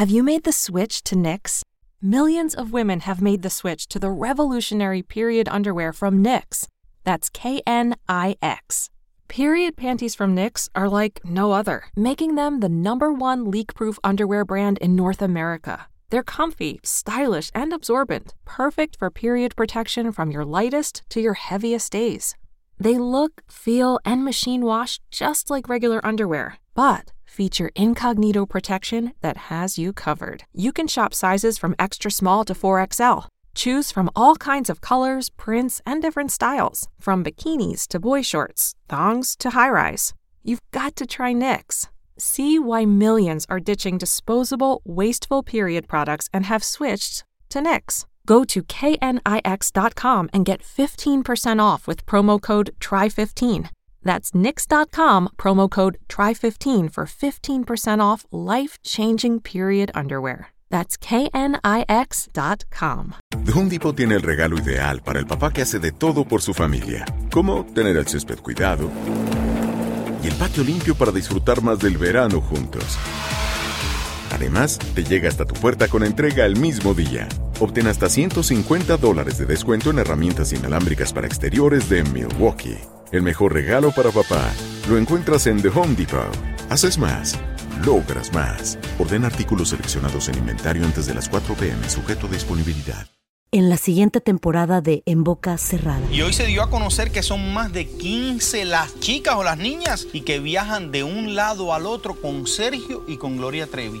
Have you made the switch to Knix? Millions of women have made the switch to the revolutionary period underwear from Knix. That's K N I X. Period panties from Knix are like no other, making them the number one leak proof underwear brand in North America. They're comfy, stylish, and absorbent, perfect for period protection from your lightest to your heaviest days. They look, feel, and machine wash just like regular underwear, but feature incognito protection that has you covered. You can shop sizes from extra small to 4XL. Choose from all kinds of colors, prints, and different styles, from bikinis to boy shorts, thongs to high rise. You've got to try Knix. See why millions are ditching disposable, wasteful period products and have switched to Knix. Go to knix.com and get 15% off with promo code TRY15. That's nix.com, promo code TRY15 for 15% off life changing period underwear. That's knix.com. The Home tiene el regalo ideal para el papá que hace de todo por su familia, como tener el césped cuidado y el patio limpio para disfrutar más del verano juntos. Además, te llega hasta tu puerta con entrega el mismo día. Obtén hasta 150 dólares de descuento en herramientas inalámbricas para exteriores de Milwaukee. El mejor regalo para papá lo encuentras en The Home Depot. Haces más, logras más. Orden artículos seleccionados en inventario antes de las 4 pm, sujeto a disponibilidad. en la siguiente temporada de En Boca Cerrada. Y hoy se dio a conocer que son más de 15 las chicas o las niñas y que viajan de un lado al otro con Sergio y con Gloria Trevi.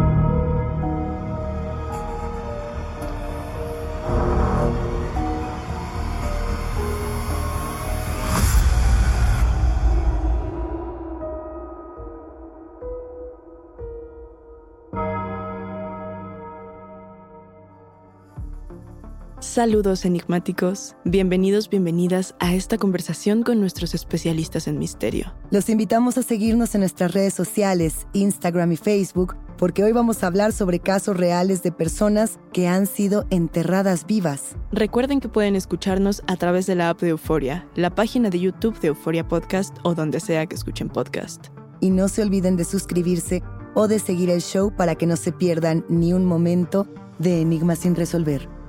Saludos enigmáticos, bienvenidos, bienvenidas a esta conversación con nuestros especialistas en misterio. Los invitamos a seguirnos en nuestras redes sociales, Instagram y Facebook, porque hoy vamos a hablar sobre casos reales de personas que han sido enterradas vivas. Recuerden que pueden escucharnos a través de la app de Euforia, la página de YouTube de Euforia Podcast o donde sea que escuchen podcast. Y no se olviden de suscribirse o de seguir el show para que no se pierdan ni un momento de Enigmas sin resolver.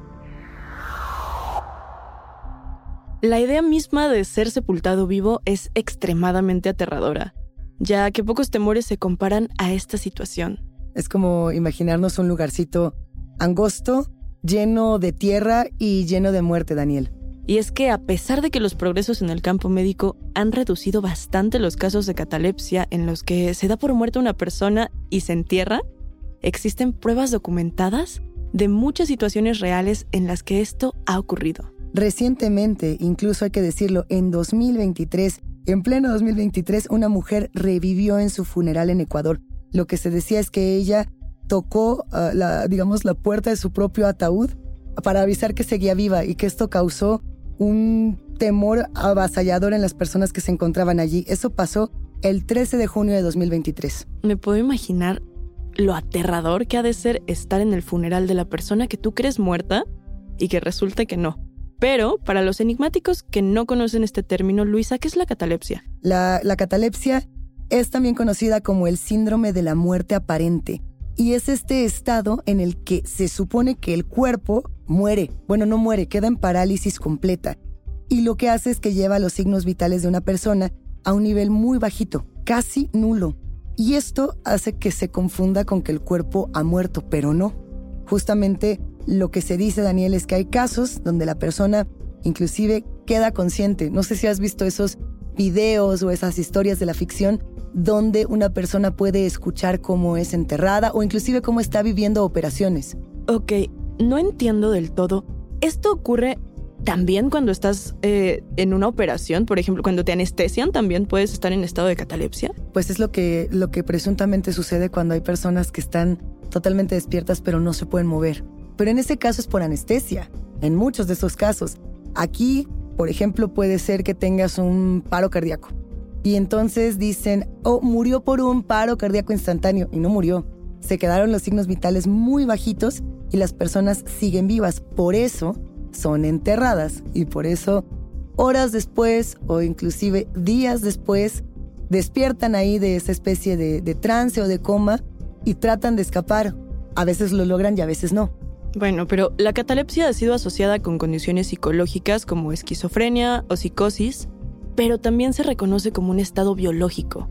La idea misma de ser sepultado vivo es extremadamente aterradora, ya que pocos temores se comparan a esta situación. Es como imaginarnos un lugarcito angosto, lleno de tierra y lleno de muerte, Daniel. Y es que a pesar de que los progresos en el campo médico han reducido bastante los casos de catalepsia en los que se da por muerta una persona y se entierra, existen pruebas documentadas de muchas situaciones reales en las que esto ha ocurrido. Recientemente, incluso hay que decirlo, en 2023, en pleno 2023, una mujer revivió en su funeral en Ecuador. Lo que se decía es que ella tocó, uh, la, digamos, la puerta de su propio ataúd para avisar que seguía viva y que esto causó un temor avasallador en las personas que se encontraban allí. Eso pasó el 13 de junio de 2023. Me puedo imaginar lo aterrador que ha de ser estar en el funeral de la persona que tú crees muerta y que resulte que no. Pero para los enigmáticos que no conocen este término, Luisa, ¿qué es la catalepsia? La, la catalepsia es también conocida como el síndrome de la muerte aparente. Y es este estado en el que se supone que el cuerpo muere. Bueno, no muere, queda en parálisis completa. Y lo que hace es que lleva los signos vitales de una persona a un nivel muy bajito, casi nulo. Y esto hace que se confunda con que el cuerpo ha muerto, pero no. Justamente lo que se dice, Daniel, es que hay casos donde la persona inclusive queda consciente. No sé si has visto esos videos o esas historias de la ficción donde una persona puede escuchar cómo es enterrada o inclusive cómo está viviendo operaciones. Ok, no entiendo del todo. ¿Esto ocurre también cuando estás eh, en una operación, por ejemplo, cuando te anestesian, también puedes estar en estado de catalepsia. Pues es lo que, lo que presuntamente sucede cuando hay personas que están totalmente despiertas pero no se pueden mover. Pero en ese caso es por anestesia, en muchos de esos casos. Aquí, por ejemplo, puede ser que tengas un paro cardíaco. Y entonces dicen, oh, murió por un paro cardíaco instantáneo. Y no murió. Se quedaron los signos vitales muy bajitos y las personas siguen vivas. Por eso son enterradas y por eso horas después o inclusive días después despiertan ahí de esa especie de, de trance o de coma y tratan de escapar. A veces lo logran y a veces no. Bueno, pero la catalepsia ha sido asociada con condiciones psicológicas como esquizofrenia o psicosis, pero también se reconoce como un estado biológico.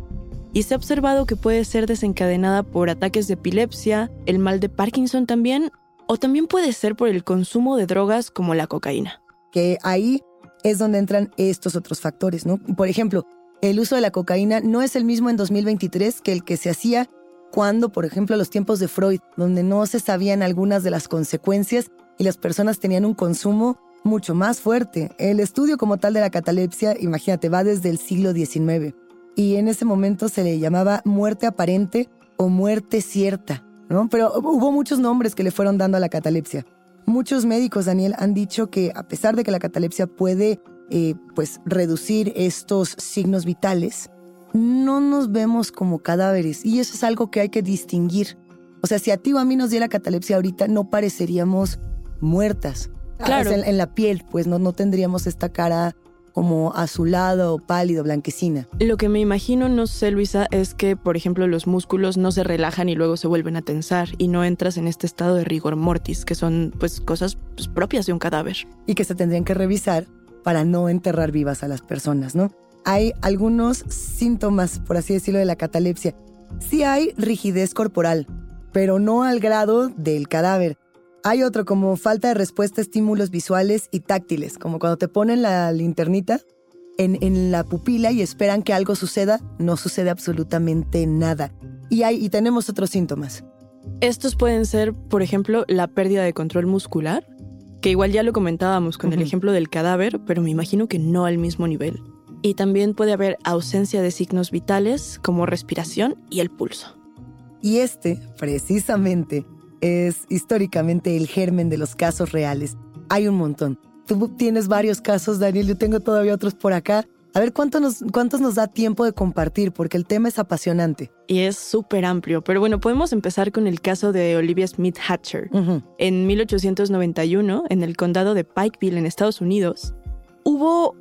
Y se ha observado que puede ser desencadenada por ataques de epilepsia, el mal de Parkinson también o también puede ser por el consumo de drogas como la cocaína. Que ahí es donde entran estos otros factores, ¿no? Por ejemplo, el uso de la cocaína no es el mismo en 2023 que el que se hacía cuando, por ejemplo, los tiempos de Freud, donde no se sabían algunas de las consecuencias y las personas tenían un consumo mucho más fuerte. El estudio como tal de la catalepsia, imagínate, va desde el siglo XIX y en ese momento se le llamaba muerte aparente o muerte cierta. Pero hubo muchos nombres que le fueron dando a la catalepsia. Muchos médicos, Daniel, han dicho que a pesar de que la catalepsia puede eh, pues, reducir estos signos vitales, no nos vemos como cadáveres y eso es algo que hay que distinguir. O sea, si a ti o a mí nos diera catalepsia ahorita, no pareceríamos muertas. Claro. en, la piel, pues no, no tendríamos esta cara como azulado, pálido, blanquecina. Lo que me imagino, no sé, Luisa, es que, por ejemplo, los músculos no se relajan y luego se vuelven a tensar y no entras en este estado de rigor mortis, que son pues cosas pues, propias de un cadáver. Y que se tendrían que revisar para no enterrar vivas a las personas, ¿no? Hay algunos síntomas, por así decirlo, de la catalepsia. Sí hay rigidez corporal, pero no al grado del cadáver. Hay otro como falta de respuesta a estímulos visuales y táctiles, como cuando te ponen la linternita en, la pupila y esperan que algo suceda, no sucede absolutamente nada. Y, hay, y tenemos otros síntomas. Estos pueden ser, por ejemplo, la pérdida de control muscular, que igual ya lo comentábamos con el ejemplo del cadáver, pero me imagino que no al mismo nivel. Y también puede haber ausencia de signos vitales como respiración y el pulso. Y este, precisamente, es históricamente el germen de los casos reales. Hay un montón. Tú tienes varios casos, Daniel, yo tengo todavía otros por acá. A ver ¿cuánto nos, cuántos nos da tiempo de compartir, porque el tema es apasionante. Y es súper amplio, pero bueno, podemos empezar con el caso de Olivia Smith Hatcher. En 1891, en el condado de Pikeville, en Estados Unidos, hubo,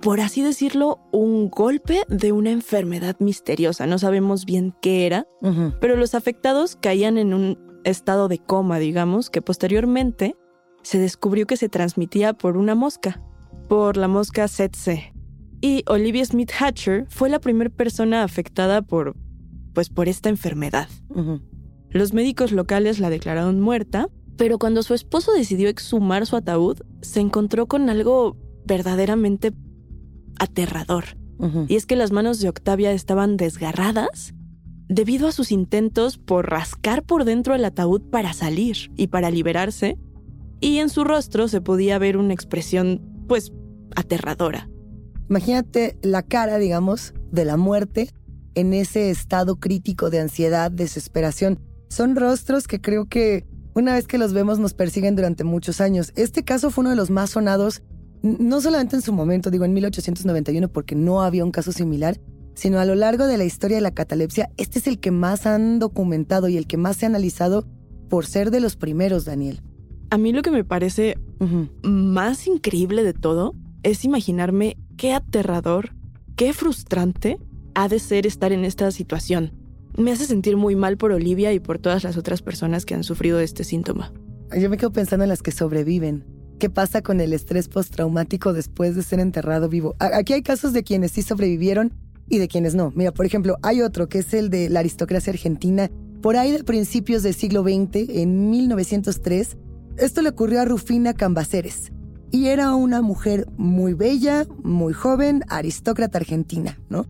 por así decirlo, un golpe de una enfermedad misteriosa. No sabemos bien qué era, pero los afectados caían en un estado de coma, digamos, que posteriormente se descubrió que se transmitía por una mosca, por la mosca Tsetse. Y Olivia Smith Hatcher fue la primera persona afectada por, pues, por esta enfermedad. Los médicos locales la declararon muerta, pero cuando su esposo decidió exhumar su ataúd, se encontró con algo verdaderamente aterrador. Y es que las manos de Octavia estaban desgarradas debido a sus intentos por rascar por dentro el ataúd para salir y para liberarse, y en su rostro se podía ver una expresión, pues, aterradora. Imagínate la cara, digamos, de la muerte en ese estado crítico de ansiedad, desesperación. Son rostros que creo que una vez que los vemos nos persiguen durante muchos años. Este caso fue uno de los más sonados no solamente en su momento, digo en 1891 porque no había un caso similar, sino a lo largo de la historia de la catalepsia, este es el que más han documentado y el que más se ha analizado por ser de los primeros, Daniel. A mí lo que me parece más increíble de todo es imaginarme qué aterrador, qué frustrante ha de ser estar en esta situación. Me hace sentir muy mal por Olivia y por todas las otras personas que han sufrido este síntoma. Yo me quedo pensando en las que sobreviven. ¿Qué pasa con el estrés postraumático después de ser enterrado vivo? Aquí hay casos de quienes sí sobrevivieron y de quienes no. Mira, por ejemplo, hay otro que es el de la aristocracia argentina. Por ahí de principios del siglo XX, en 1903, esto le ocurrió a Rufina Cambaceres. Y era una mujer muy bella, muy joven, aristócrata argentina, ¿no?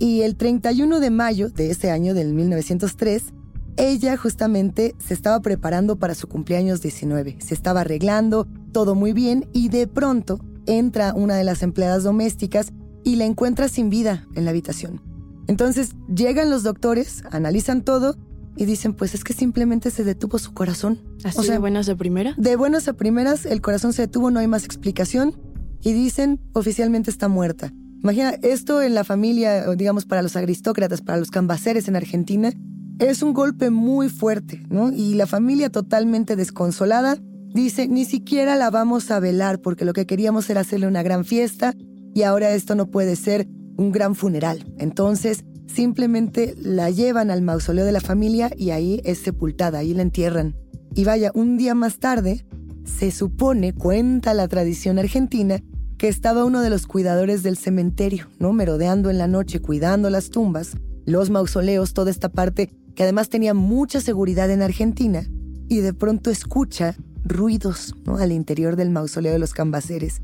Y el 31 de mayo de ese año, del 1903, ella justamente se estaba preparando para su cumpleaños 19. Se estaba arreglando, todo muy bien, y de pronto entra una de las empleadas domésticas y la encuentra sin vida en la habitación. Entonces llegan los doctores, analizan todo y dicen, pues es que simplemente se detuvo su corazón. ¿Así o sea, de buenas a primeras? De buenas a primeras, el corazón se detuvo, no hay más explicación y dicen, oficialmente está muerta. Imagina, esto en la familia, digamos, para los aristócratas, para los cambaceres en Argentina, es un golpe muy fuerte, ¿no? Y la familia totalmente desconsolada dice, ni siquiera la vamos a velar porque lo que queríamos era hacerle una gran fiesta y ahora esto no puede ser un gran funeral. Entonces, simplemente la llevan al mausoleo de la familia y ahí es sepultada, ahí la entierran. Y vaya, un día más tarde, se supone, cuenta la tradición argentina, que estaba uno de los cuidadores del cementerio, ¿no? Merodeando en la noche, cuidando las tumbas, los mausoleos, toda esta parte que además tenía mucha seguridad en Argentina, y de pronto escucha ruidos al interior del mausoleo de los cambaceres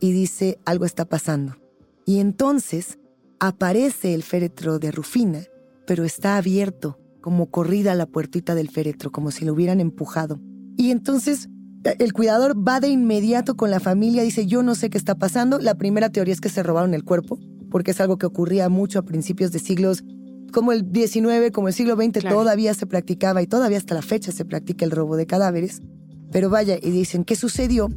y dice algo está pasando. Y entonces aparece el féretro de Rufina, pero está abierto, como corrida la puertita del féretro, como si lo hubieran empujado. Y entonces el cuidador va de inmediato con la familia, dice, yo no sé qué está pasando. La primera teoría es que se robaron el cuerpo, porque es algo que ocurría mucho a principios de siglos como el 19, como el siglo XX, todavía se practicaba y todavía hasta la fecha se practica el robo de cadáveres. Pero vaya, y dicen, ¿qué sucedió?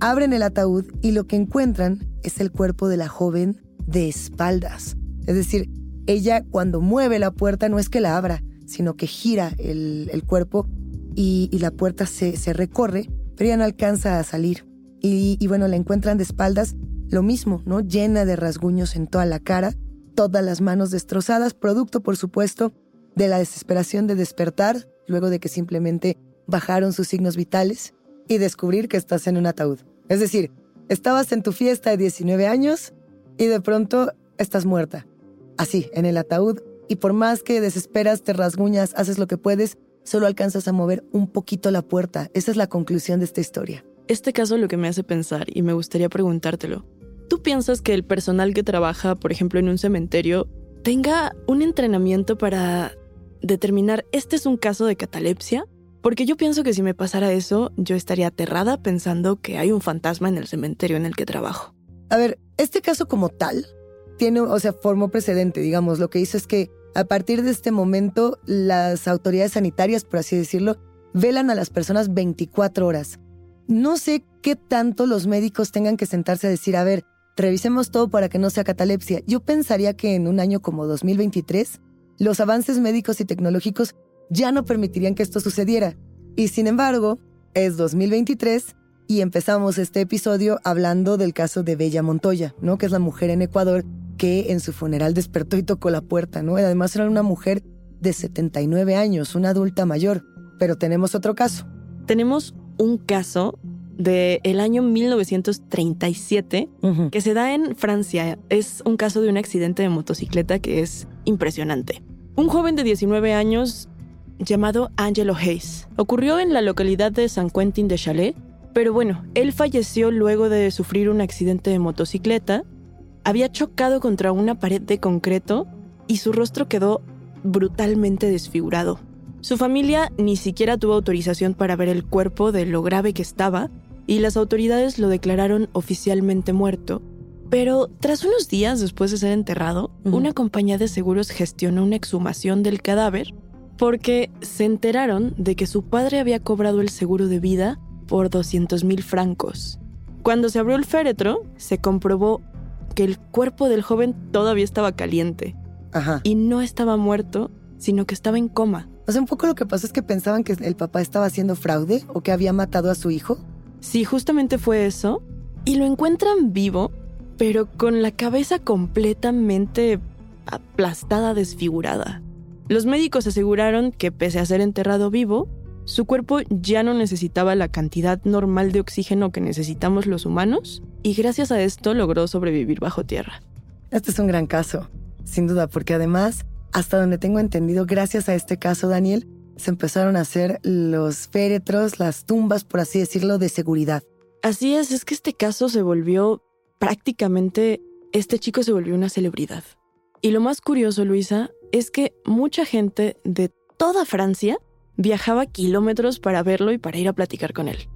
Abren el ataúd y lo que encuentran es el cuerpo de la joven de espaldas. Es decir, ella cuando mueve la puerta no es que la abra, sino que gira el, cuerpo y, la puerta se, se, recorre, pero ya no alcanza a salir. Y, y bueno, la encuentran de espaldas, lo mismo, ¿no? Llena de rasguños en toda la cara, todas las manos destrozadas, producto, por supuesto, de la desesperación de despertar, luego de que simplemente bajaron sus signos vitales y descubrir que estás en un ataúd. Es decir, estabas en tu fiesta de 19 años y de pronto estás muerta. Así, en el ataúd, y por más que desesperas, te rasguñas, haces lo que puedes, solo alcanzas a mover un poquito la puerta. Esa es la conclusión de esta historia. Este caso lo que me hace pensar, y me gustaría preguntártelo, ¿tú piensas que el personal que trabaja, por ejemplo, en un cementerio, tenga un entrenamiento para determinar este es un caso de catalepsia? Porque yo pienso que si me pasara eso, yo estaría aterrada pensando que hay un fantasma en el cementerio en el que trabajo. A ver, este caso como tal tiene, o sea, formó precedente, digamos. Lo que hizo es que a partir de este momento las autoridades sanitarias, por así decirlo, velan a las personas 24 horas. No sé qué tanto los médicos tengan que sentarse a decir, a ver, revisemos todo para que no sea catalepsia. Yo pensaría que en un año como 2023, los avances médicos y tecnológicos ya no permitirían que esto sucediera. Y sin embargo, es 2023 y empezamos este episodio hablando del caso de Bella Montoya, ¿no? Que es la mujer en Ecuador que en su funeral despertó y tocó la puerta, ¿no? Además era una mujer de 79 años, una adulta mayor. Pero tenemos otro caso. Tenemos un caso del el año 1937 que se da en Francia. Es un caso de un accidente de motocicleta que es impresionante. Un joven de 19 años llamado Angelo Hayes. Ocurrió en la localidad de San Quentin de Chalet, pero bueno, él falleció luego de sufrir un accidente de motocicleta. Había chocado contra una pared de concreto y su rostro quedó brutalmente desfigurado. Su familia ni siquiera tuvo autorización para ver el cuerpo de lo grave que estaba y las autoridades lo declararon oficialmente muerto. Pero tras unos días después de ser enterrado, una compañía de seguros gestionó una exhumación del cadáver porque se enteraron de que su padre había cobrado el seguro de vida por 200 mil francos. Cuando se abrió el féretro, se comprobó que el cuerpo del joven todavía estaba caliente. Ajá. Y no estaba muerto, sino que estaba en coma. O sea, un poco lo que pasó es que pensaban que el papá estaba haciendo fraude o que había matado a su hijo. Sí, justamente fue eso. Y lo encuentran vivo, pero con la cabeza completamente aplastada, desfigurada. Los médicos aseguraron que pese a ser enterrado vivo, su cuerpo ya no necesitaba la cantidad normal de oxígeno que necesitamos los humanos y gracias a esto logró sobrevivir bajo tierra. Este es un gran caso, sin duda, porque además, hasta donde tengo entendido, gracias a este caso, Daniel, se empezaron a hacer los féretros, las tumbas, por así decirlo, de seguridad. Así es, es que este caso se volvió prácticamente, este chico se volvió una celebridad. Y lo más curioso, Luisa, es que mucha gente de toda Francia viajaba kilómetros para verlo y para ir a platicar con él.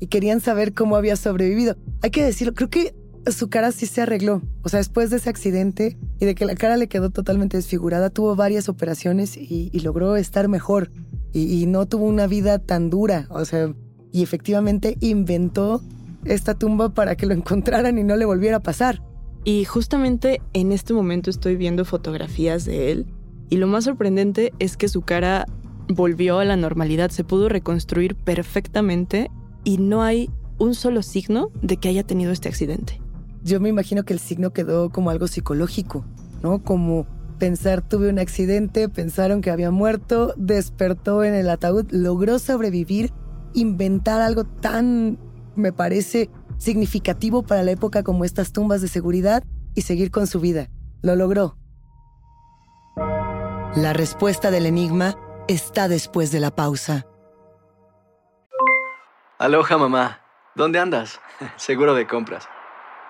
Y querían saber cómo había sobrevivido. Hay que decirlo, creo que su cara sí se arregló. O sea, después de ese accidente y de que la cara le quedó totalmente desfigurada, tuvo varias operaciones y, logró estar mejor. Y, y, no tuvo una vida tan dura. O sea, y efectivamente inventó esta tumba para que lo encontraran y no le volviera a pasar. Y justamente en este momento estoy viendo fotografías de él. Y lo más sorprendente es que su cara volvió a la normalidad, se pudo reconstruir perfectamente y no hay un solo signo de que haya tenido este accidente. Yo me imagino que el signo quedó como algo psicológico, ¿no? Como pensar tuve un accidente, pensaron que había muerto, despertó en el ataúd, logró sobrevivir, inventar algo tan, me parece, significativo para la época como estas tumbas de seguridad y seguir con su vida. Lo logró. La respuesta del enigma está después de la pausa. Aloha mamá, ¿dónde andas? Seguro de compras.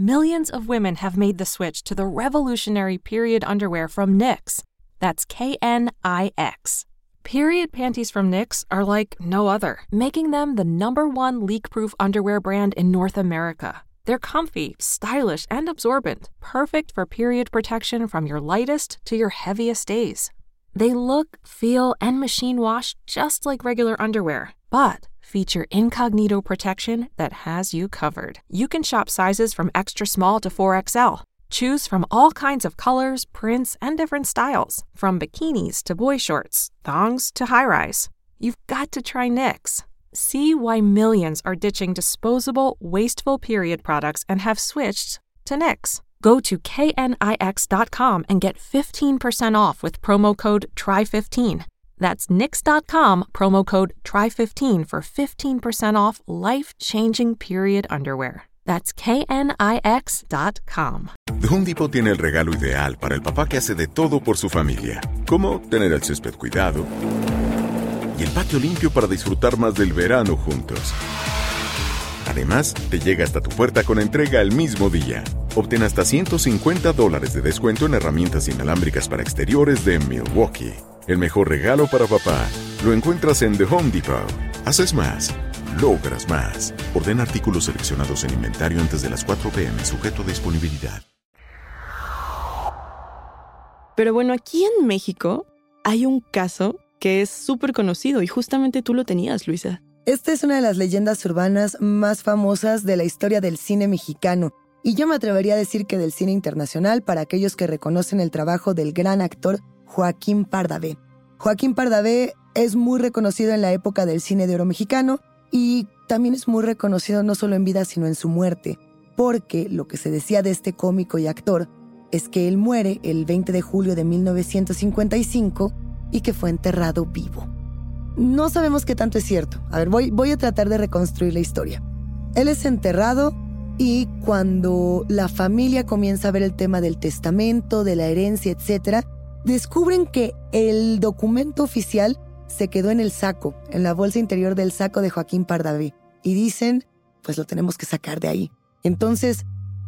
Millions of women have made the switch to the revolutionary period underwear from Knix. That's K N I X. Period panties from Knix are like no other, making them the number one leak proof underwear brand in North America. They're comfy, stylish, and absorbent, perfect for period protection from your lightest to your heaviest days. They look, feel, and machine wash just like regular underwear, but feature incognito protection that has you covered. You can shop sizes from extra small to 4XL. Choose from all kinds of colors, prints, and different styles, from bikinis to boy shorts, thongs to high rise. You've got to try Knix. See why millions are ditching disposable, wasteful period products and have switched to Knix. Go to knix.com and get 15% off with promo code TRY15. That's nix.com, promo code TRY15 for 15% off life changing period underwear. That's knix.com. The Home tiene el regalo ideal para el papá que hace de todo por su familia, como tener el césped cuidado y el patio limpio para disfrutar más del verano juntos. Además, te llega hasta tu puerta con entrega el mismo día. Obtén hasta 150 dólares de descuento en herramientas inalámbricas para exteriores de Milwaukee. El mejor regalo para papá lo encuentras en The Home Depot. Haces más, logras más. Orden artículos seleccionados en inventario antes de las 4 pm, sujeto a disponibilidad. Pero bueno, aquí en México hay un caso que es súper conocido y justamente tú lo tenías, Luisa. Esta es una de las leyendas urbanas más famosas de la historia del cine mexicano. Y yo me atrevería a decir que del cine internacional para aquellos que reconocen el trabajo del gran actor Joaquín Pardavé. Joaquín Pardavé es muy reconocido en la época del cine de oro mexicano y también es muy reconocido no solo en vida sino en su muerte. porque lo que se decía de este cómico y actor es que él muere el 20 de julio de 1955 y que fue enterrado vivo. No sabemos qué tanto es cierto. A ver, voy, voy a tratar de reconstruir la historia. Él es enterrado y cuando la familia comienza a ver el tema del testamento, de la herencia, etc., descubren que el documento oficial se quedó en el saco, en la bolsa interior del saco de Joaquín Pardavé. Y dicen, pues lo tenemos que sacar de ahí. Entonces,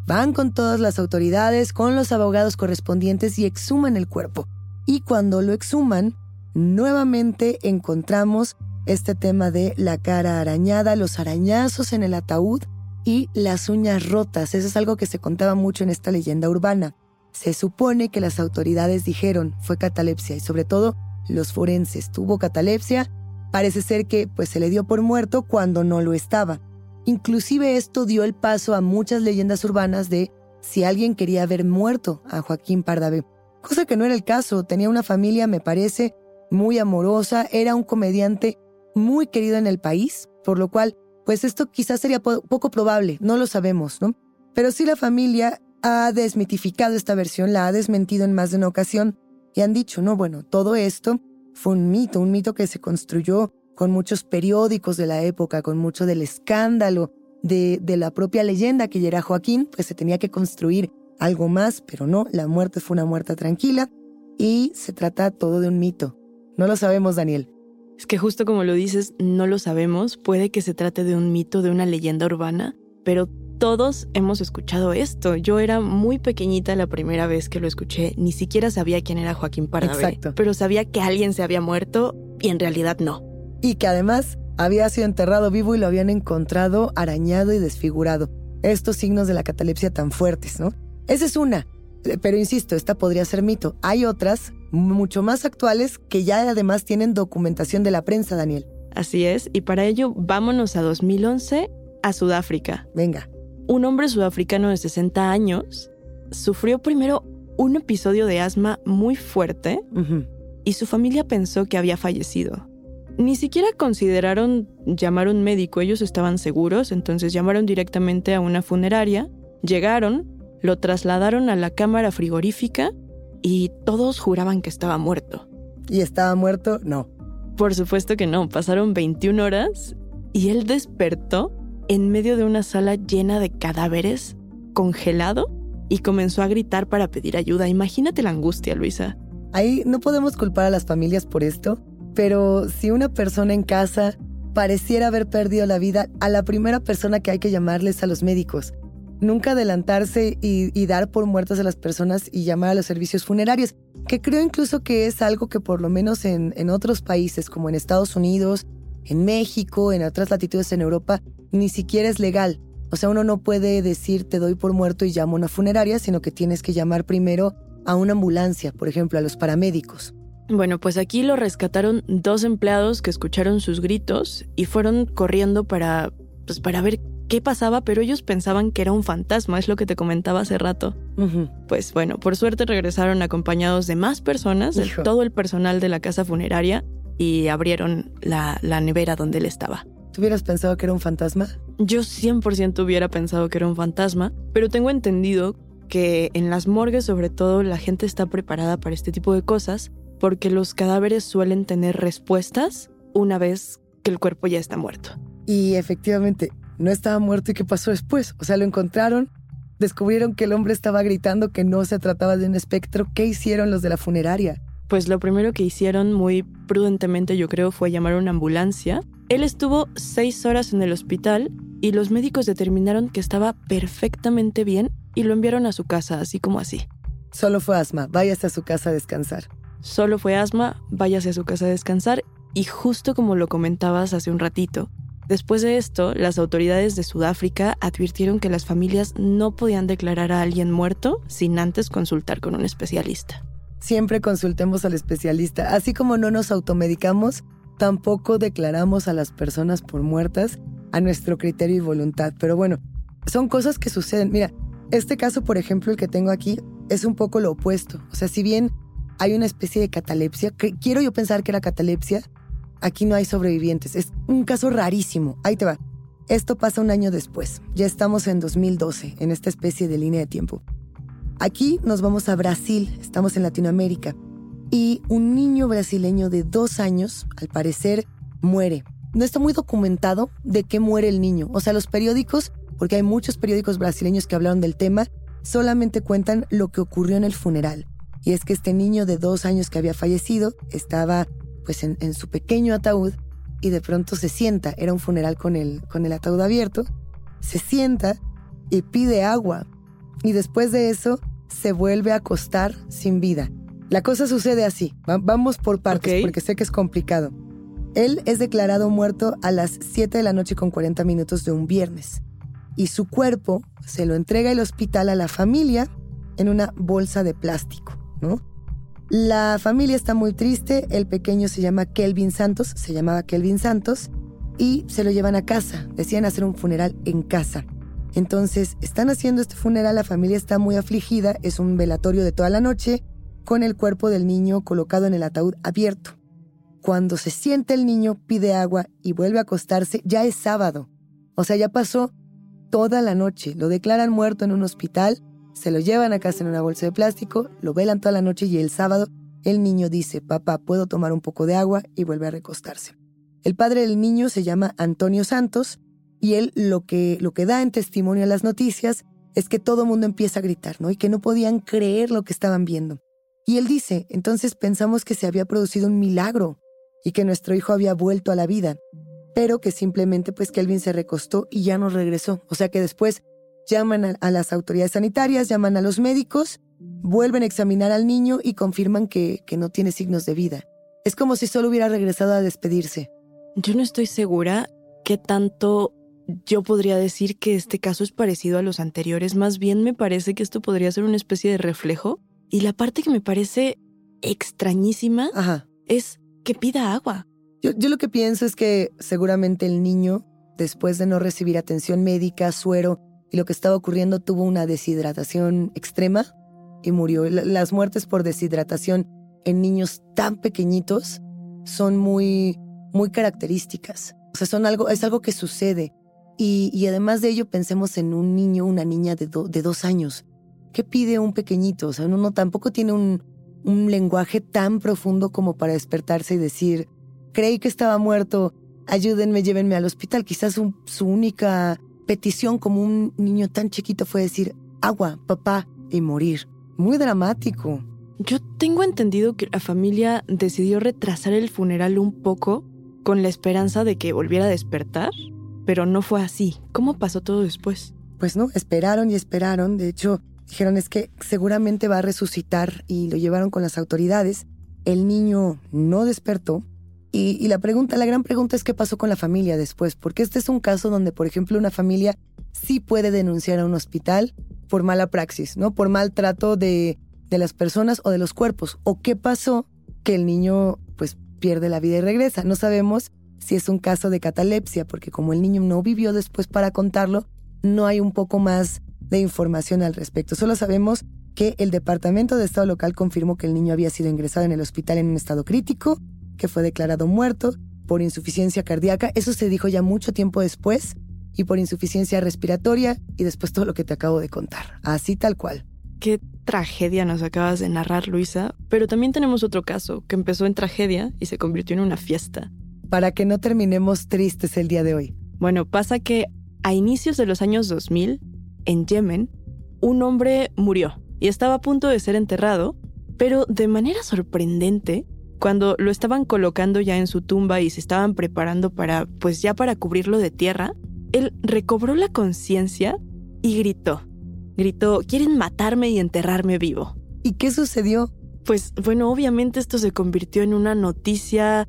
van con todas las autoridades, con los abogados correspondientes y exhuman el cuerpo. Y cuando lo exhuman, nuevamente encontramos este tema de la cara arañada, los arañazos en el ataúd y las uñas rotas. Eso es algo que se contaba mucho en esta leyenda urbana. Se supone que las autoridades dijeron fue catalepsia y sobre todo los forenses tuvo catalepsia. Parece ser que pues se le dio por muerto cuando no lo estaba. Inclusive esto dio el paso a muchas leyendas urbanas de si alguien quería haber muerto a Joaquín Pardavé. Cosa que no era el caso, tenía una familia, me parece, muy amorosa, era un comediante muy querido en el país, por lo cual, pues esto quizás sería poco probable, no lo sabemos, ¿no? Pero sí la familia ha desmitificado esta versión, la ha desmentido en más de una ocasión y han dicho, no, bueno, todo esto fue un mito, un mito que se construyó con muchos periódicos de la época, con mucho del escándalo, de, de la propia leyenda que ya era Joaquín, pues se tenía que construir algo más, pero no, la muerte fue una muerte tranquila y se trata todo de un mito. No lo sabemos, Daniel. Es que justo como lo dices, no lo sabemos, puede que se trate de un mito, de una leyenda urbana, pero todos hemos escuchado esto. Yo era muy pequeñita la primera vez que lo escuché, ni siquiera sabía quién era Joaquín Pardavé, Exacto. pero sabía que alguien se había muerto y en realidad no. Y que además había sido enterrado vivo y lo habían encontrado arañado y desfigurado. Estos signos de la catalepsia tan fuertes, ¿no? Esa es una. Pero insisto, esta podría ser mito. Hay otras, mucho más actuales, que ya además tienen documentación de la prensa, Daniel. Así es, y para ello vámonos a 2011, a Sudáfrica. Venga. Un hombre sudafricano de 60 años sufrió primero un episodio de asma muy fuerte y su familia pensó que había fallecido. Ni siquiera consideraron llamar a un médico, ellos estaban seguros, entonces llamaron directamente a una funeraria, llegaron, lo trasladaron a la cámara frigorífica y todos juraban que estaba muerto. ¿Y estaba muerto? No. Por supuesto que no, pasaron 21 horas y él despertó en medio de una sala llena de cadáveres, congelado, y comenzó a gritar para pedir ayuda. Imagínate la angustia, Luisa. Ahí no podemos culpar a las familias por esto, pero si una persona en casa pareciera haber perdido la vida, a la primera persona que hay que llamarles a los médicos. Nunca adelantarse y, dar por muertas a las personas y llamar a los servicios funerarios, que creo incluso que es algo que por lo menos en, en otros países como en Estados Unidos, en México, en otras latitudes en Europa, ni siquiera es legal. O sea, uno no puede decir te doy por muerto y llamo a una funeraria, sino que tienes que llamar primero a una ambulancia, por ejemplo, a los paramédicos. Bueno, pues aquí lo rescataron dos empleados que escucharon sus gritos y fueron corriendo para, pues para ver qué pasaba, pero ellos pensaban que era un fantasma, es lo que te comentaba hace rato. Pues bueno, por suerte regresaron acompañados de más personas, de todo el personal de la casa funeraria, y abrieron la, la nevera donde él estaba. ¿Tú hubieras pensado que era un fantasma? Yo 100% hubiera pensado que era un fantasma, pero tengo entendido que en las morgues sobre todo la gente está preparada para este tipo de cosas porque los cadáveres suelen tener respuestas una vez que el cuerpo ya está muerto. Y efectivamente, no estaba muerto y qué pasó después. O sea, lo encontraron, descubrieron que el hombre estaba gritando que no se trataba de un espectro. ¿Qué hicieron los de la funeraria? Pues lo primero que hicieron muy prudentemente yo creo fue llamar a una ambulancia. Él estuvo seis horas en el hospital y los médicos determinaron que estaba perfectamente bien y lo enviaron a su casa, así como así. Solo fue asma, váyase a su casa a descansar. Solo fue asma, váyase a su casa a descansar y justo como lo comentabas hace un ratito, después de esto, las autoridades de Sudáfrica advirtieron que las familias no podían declarar a alguien muerto sin antes consultar con un especialista. Siempre consultemos al especialista. Así como no nos automedicamos, tampoco declaramos a las personas por muertas a nuestro criterio y voluntad. Pero bueno, son cosas que suceden. Mira, este caso, por ejemplo, el que tengo aquí, es un poco lo opuesto. O sea, si bien hay una especie de catalepsia, quiero yo pensar que la catalepsia, aquí no hay sobrevivientes. Es un caso rarísimo. Ahí te va. Esto pasa un año después. Ya estamos en 2012, en esta especie de línea de tiempo. Aquí nos vamos a Brasil, estamos en Latinoamérica. Y un niño brasileño de dos años, al parecer, muere. No está muy documentado de qué muere el niño. O sea, los periódicos, porque hay muchos periódicos brasileños que hablaron del tema, solamente cuentan lo que ocurrió en el funeral. Y es que este niño de dos años que había fallecido estaba pues en, su pequeño ataúd y de pronto se sienta, era un funeral con el, con el ataúd abierto, se sienta y pide agua. Y después de eso se vuelve a acostar sin vida. La cosa sucede así, vamos por partes porque sé que es complicado. Él es declarado muerto a las 7 de la noche con 40 minutos de un viernes y su cuerpo se lo entrega el hospital a la familia en una bolsa de plástico, ¿no? La familia está muy triste, el pequeño se llama Kelvin Santos, se llamaba Kelvin Santos, y se lo llevan a casa, decían hacer un funeral en casa. Entonces, están haciendo este funeral, la familia está muy afligida, es un velatorio de toda la noche, con el cuerpo del niño colocado en el ataúd abierto. Cuando se siente el niño, pide agua y vuelve a acostarse, ya es sábado. O sea, ya pasó toda la noche. Lo declaran muerto en un hospital, se lo llevan a casa en una bolsa de plástico, lo velan toda la noche y el sábado el niño dice, papá, ¿puedo tomar un poco de agua? y vuelve a recostarse. El padre del niño se llama Antonio Santos y él lo que, lo que da en testimonio a las noticias es que todo el mundo empieza a gritar, ¿no? Y que no podían creer lo que estaban viendo. Y él dice, entonces pensamos que se había producido un milagro y que nuestro hijo había vuelto a la vida pero que simplemente pues Kelvin se recostó y ya no regresó. O sea que después llaman a, las autoridades sanitarias, llaman a los médicos, vuelven a examinar al niño y confirman que, que no tiene signos de vida. Es como si solo hubiera regresado a despedirse. Yo no estoy segura qué tanto yo podría decir que este caso es parecido a los anteriores. Más bien me parece que esto podría ser una especie de reflejo. Y la parte que me parece extrañísima es que pida agua. Yo, lo que pienso es que seguramente el niño, después de no recibir atención médica, suero y lo que estaba ocurriendo, tuvo una deshidratación extrema y murió. Las muertes por deshidratación en niños tan pequeñitos son muy, muy características. O sea, son algo, es algo que sucede. Y, además de ello, pensemos en un niño, una niña de, de dos años. ¿Qué pide un pequeñito? O sea, uno tampoco tiene un, un lenguaje tan profundo como para despertarse y decir, creí que estaba muerto, ayúdenme, llévenme al hospital. Quizás su, única petición como un niño tan chiquito fue decir agua, papá y morir. Muy dramático. Yo tengo entendido que la familia decidió retrasar el funeral un poco con la esperanza de que volviera a despertar, pero no fue así. ¿Cómo pasó todo después? Pues no, esperaron y esperaron. De hecho, dijeron es que seguramente va a resucitar y lo llevaron con las autoridades. El niño no despertó, y, la pregunta, la gran pregunta es qué pasó con la familia después, porque este es un caso donde, por ejemplo, una familia sí puede denunciar a un hospital por mala praxis, ¿no? Por maltrato de, de las personas o de los cuerpos. ¿O qué pasó que el niño pues pierde la vida y regresa? No sabemos si es un caso de catalepsia, porque como el niño no vivió después para contarlo, no hay un poco más de información al respecto. Solo sabemos que el Departamento de Estado local confirmó que el niño había sido ingresado en el hospital en un estado crítico que fue declarado muerto por insuficiencia cardíaca. Eso se dijo ya mucho tiempo después y por insuficiencia respiratoria y después todo lo que te acabo de contar. Así tal cual. Qué tragedia nos acabas de narrar, Luisa. Pero también tenemos otro caso que empezó en tragedia y se convirtió en una fiesta. Para que no terminemos tristes el día de hoy. Bueno, pasa que a inicios de los años 2000, en Yemen, un hombre murió y estaba a punto de ser enterrado, pero de manera sorprendente, cuando lo estaban colocando ya en su tumba y se estaban preparando para, pues ya para cubrirlo de tierra, él recobró la conciencia y gritó. Gritó, quieren matarme y enterrarme vivo. ¿Y qué sucedió? Pues bueno, obviamente esto se convirtió en una noticia,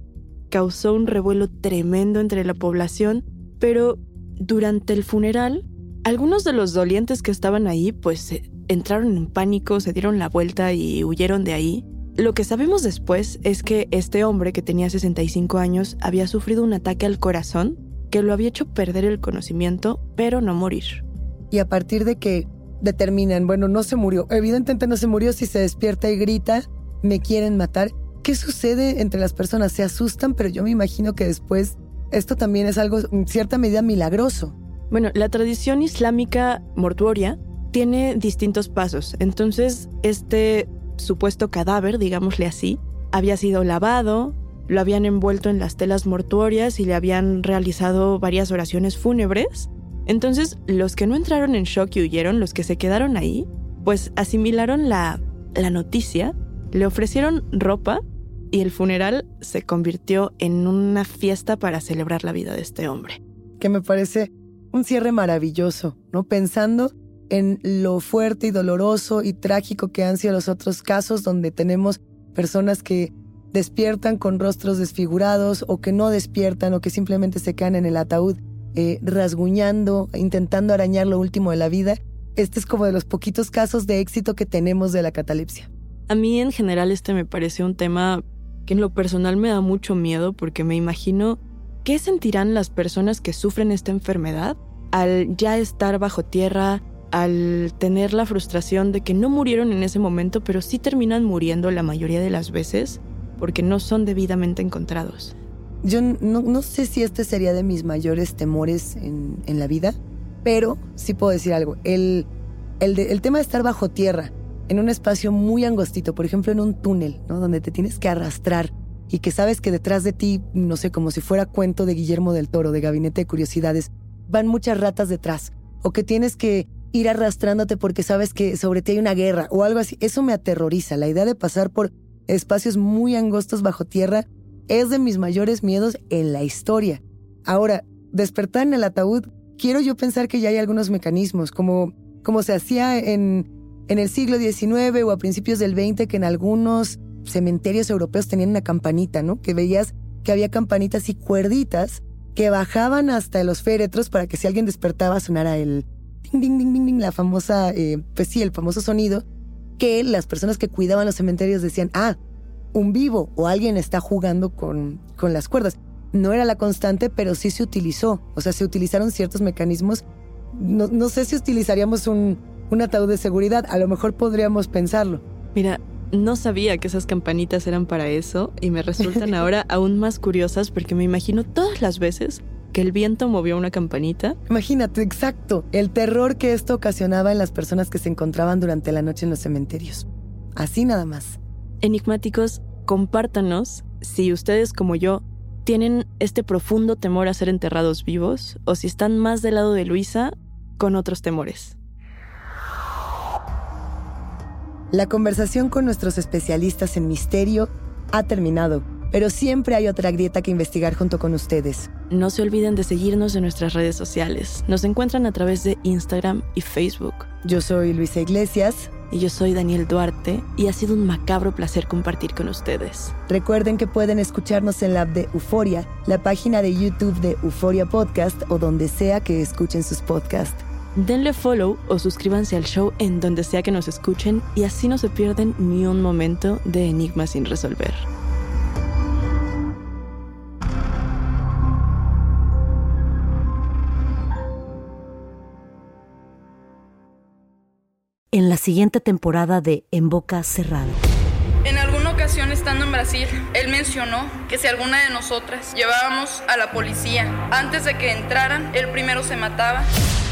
causó un revuelo tremendo entre la población, pero durante el funeral, algunos de los dolientes que estaban ahí pues entraron en pánico, se dieron la vuelta y huyeron de ahí. Lo que sabemos después es que este hombre que tenía 65 años había sufrido un ataque al corazón que lo había hecho perder el conocimiento, pero no morir. Y a partir de que determinan, bueno, no se murió, evidentemente no se murió si se despierta y grita, me quieren matar, ¿qué sucede entre las personas? Se asustan, pero yo me imagino que después esto también es algo en cierta medida milagroso. Bueno, la tradición islámica mortuoria tiene distintos pasos. Entonces, este supuesto cadáver, digámosle así, había sido lavado, lo habían envuelto en las telas mortuorias y le habían realizado varias oraciones fúnebres. Entonces, los que no entraron en shock y huyeron, los que se quedaron ahí, pues asimilaron la, la noticia, le ofrecieron ropa y el funeral se convirtió en una fiesta para celebrar la vida de este hombre. Que me parece un cierre maravilloso, ¿no? Pensando en lo fuerte y doloroso y trágico que han sido los otros casos donde tenemos personas que despiertan con rostros desfigurados o que no despiertan o que simplemente se quedan en el ataúd eh, rasguñando, intentando arañar lo último de la vida. Este es como de los poquitos casos de éxito que tenemos de la catalepsia. A mí en general este me parece un tema que en lo personal me da mucho miedo porque me imagino qué sentirán las personas que sufren esta enfermedad al ya estar bajo tierra, al tener la frustración de que no murieron en ese momento, pero sí terminan muriendo la mayoría de las veces porque no son debidamente encontrados. Yo no, sé si este sería de mis mayores temores en, la vida, pero sí puedo decir algo. El, el tema de estar bajo tierra, en un espacio muy angostito, por ejemplo en un túnel, ¿no? donde te tienes que arrastrar y que sabes que detrás de ti, no sé, como si fuera cuento de Guillermo del Toro, de Gabinete de Curiosidades, van muchas ratas detrás, o que tienes que ir arrastrándote porque sabes que sobre ti hay una guerra o algo así. Eso me aterroriza. La idea de pasar por espacios muy angostos bajo tierra es de mis mayores miedos en la historia. Ahora, despertar en el ataúd, quiero yo pensar que ya hay algunos mecanismos, como, como se hacía en en el siglo XIX o a principios del XX que en algunos cementerios europeos tenían una campanita, ¿no? Que veías que había campanitas y cuerditas que bajaban hasta los féretros para que si alguien despertaba sonara el ding, ding, ding, ding, ding la famosa, eh, pues sí, el famoso sonido que las personas que cuidaban los cementerios decían, ah, un vivo o alguien está jugando con, con las cuerdas. No era la constante, pero sí se utilizó. O sea, se utilizaron ciertos mecanismos. No, sé si utilizaríamos un, un ataúd de seguridad. A lo mejor podríamos pensarlo. Mira, no sabía que esas campanitas eran para eso y me resultan ahora aún más curiosas porque me imagino todas las veces que el viento movió una campanita. Imagínate, exacto, el terror que esto ocasionaba en las personas que se encontraban durante la noche en los cementerios. Así nada más. Enigmáticos, compártanos si ustedes como yo tienen este profundo temor a ser enterrados vivos o si están más del lado de Luisa con otros temores. La conversación con nuestros especialistas en misterio ha terminado, pero siempre hay otra grieta que investigar junto con ustedes. No se olviden de seguirnos en nuestras redes sociales. Nos encuentran a través de Instagram y Facebook. Yo soy Luisa Iglesias. Y yo soy Daniel Duarte y ha sido un macabro placer compartir con ustedes. Recuerden que pueden escucharnos en la app de Euforia, la página de YouTube de Euforia Podcast o donde sea que escuchen sus podcasts. Denle follow o suscríbanse al show en donde sea que nos escuchen y así no se pierden ni un momento de enigmas sin resolver. En la siguiente temporada de En Boca Cerrada. En alguna ocasión estando en Brasil, él mencionó que si alguna de nosotras llevábamos a la policía antes de que entraran, él primero se mataba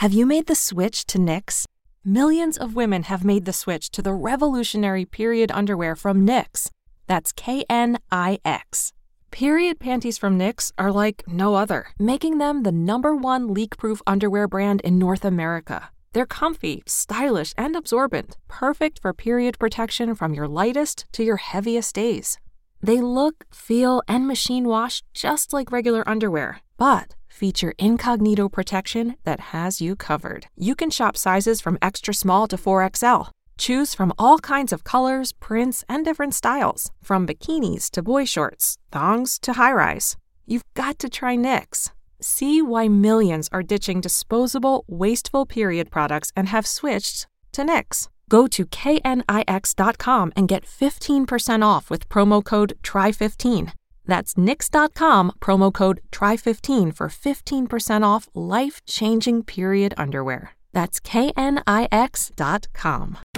Have you made the switch to Nix? millions of women have made the switch to the revolutionary period underwear from NYX. That's K N I X. Period panties from NYX are like no other, making them the number one leak proof underwear brand in North America. They're comfy, stylish, and absorbent, perfect for period protection from your lightest to your heaviest days. They look, feel, and machine wash just like regular underwear, but feature incognito protection that has you covered. You can shop sizes from extra small to 4XL. Choose from all kinds of colors, prints, and different styles, from bikinis to boy shorts, thongs to high rise. You've got to try NYX. See why millions are ditching disposable, wasteful period products and have switched to NYX. Go to knix.com and get 15% off with promo code TRY15. That's nix.com, promo code TRY15 for 15% off life changing period underwear. That's knix.com.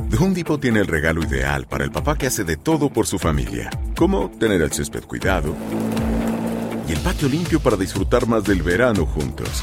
The Home Depot tiene el regalo ideal para el papá que hace de todo por su familia, como tener el césped cuidado y el patio limpio para disfrutar más del verano juntos.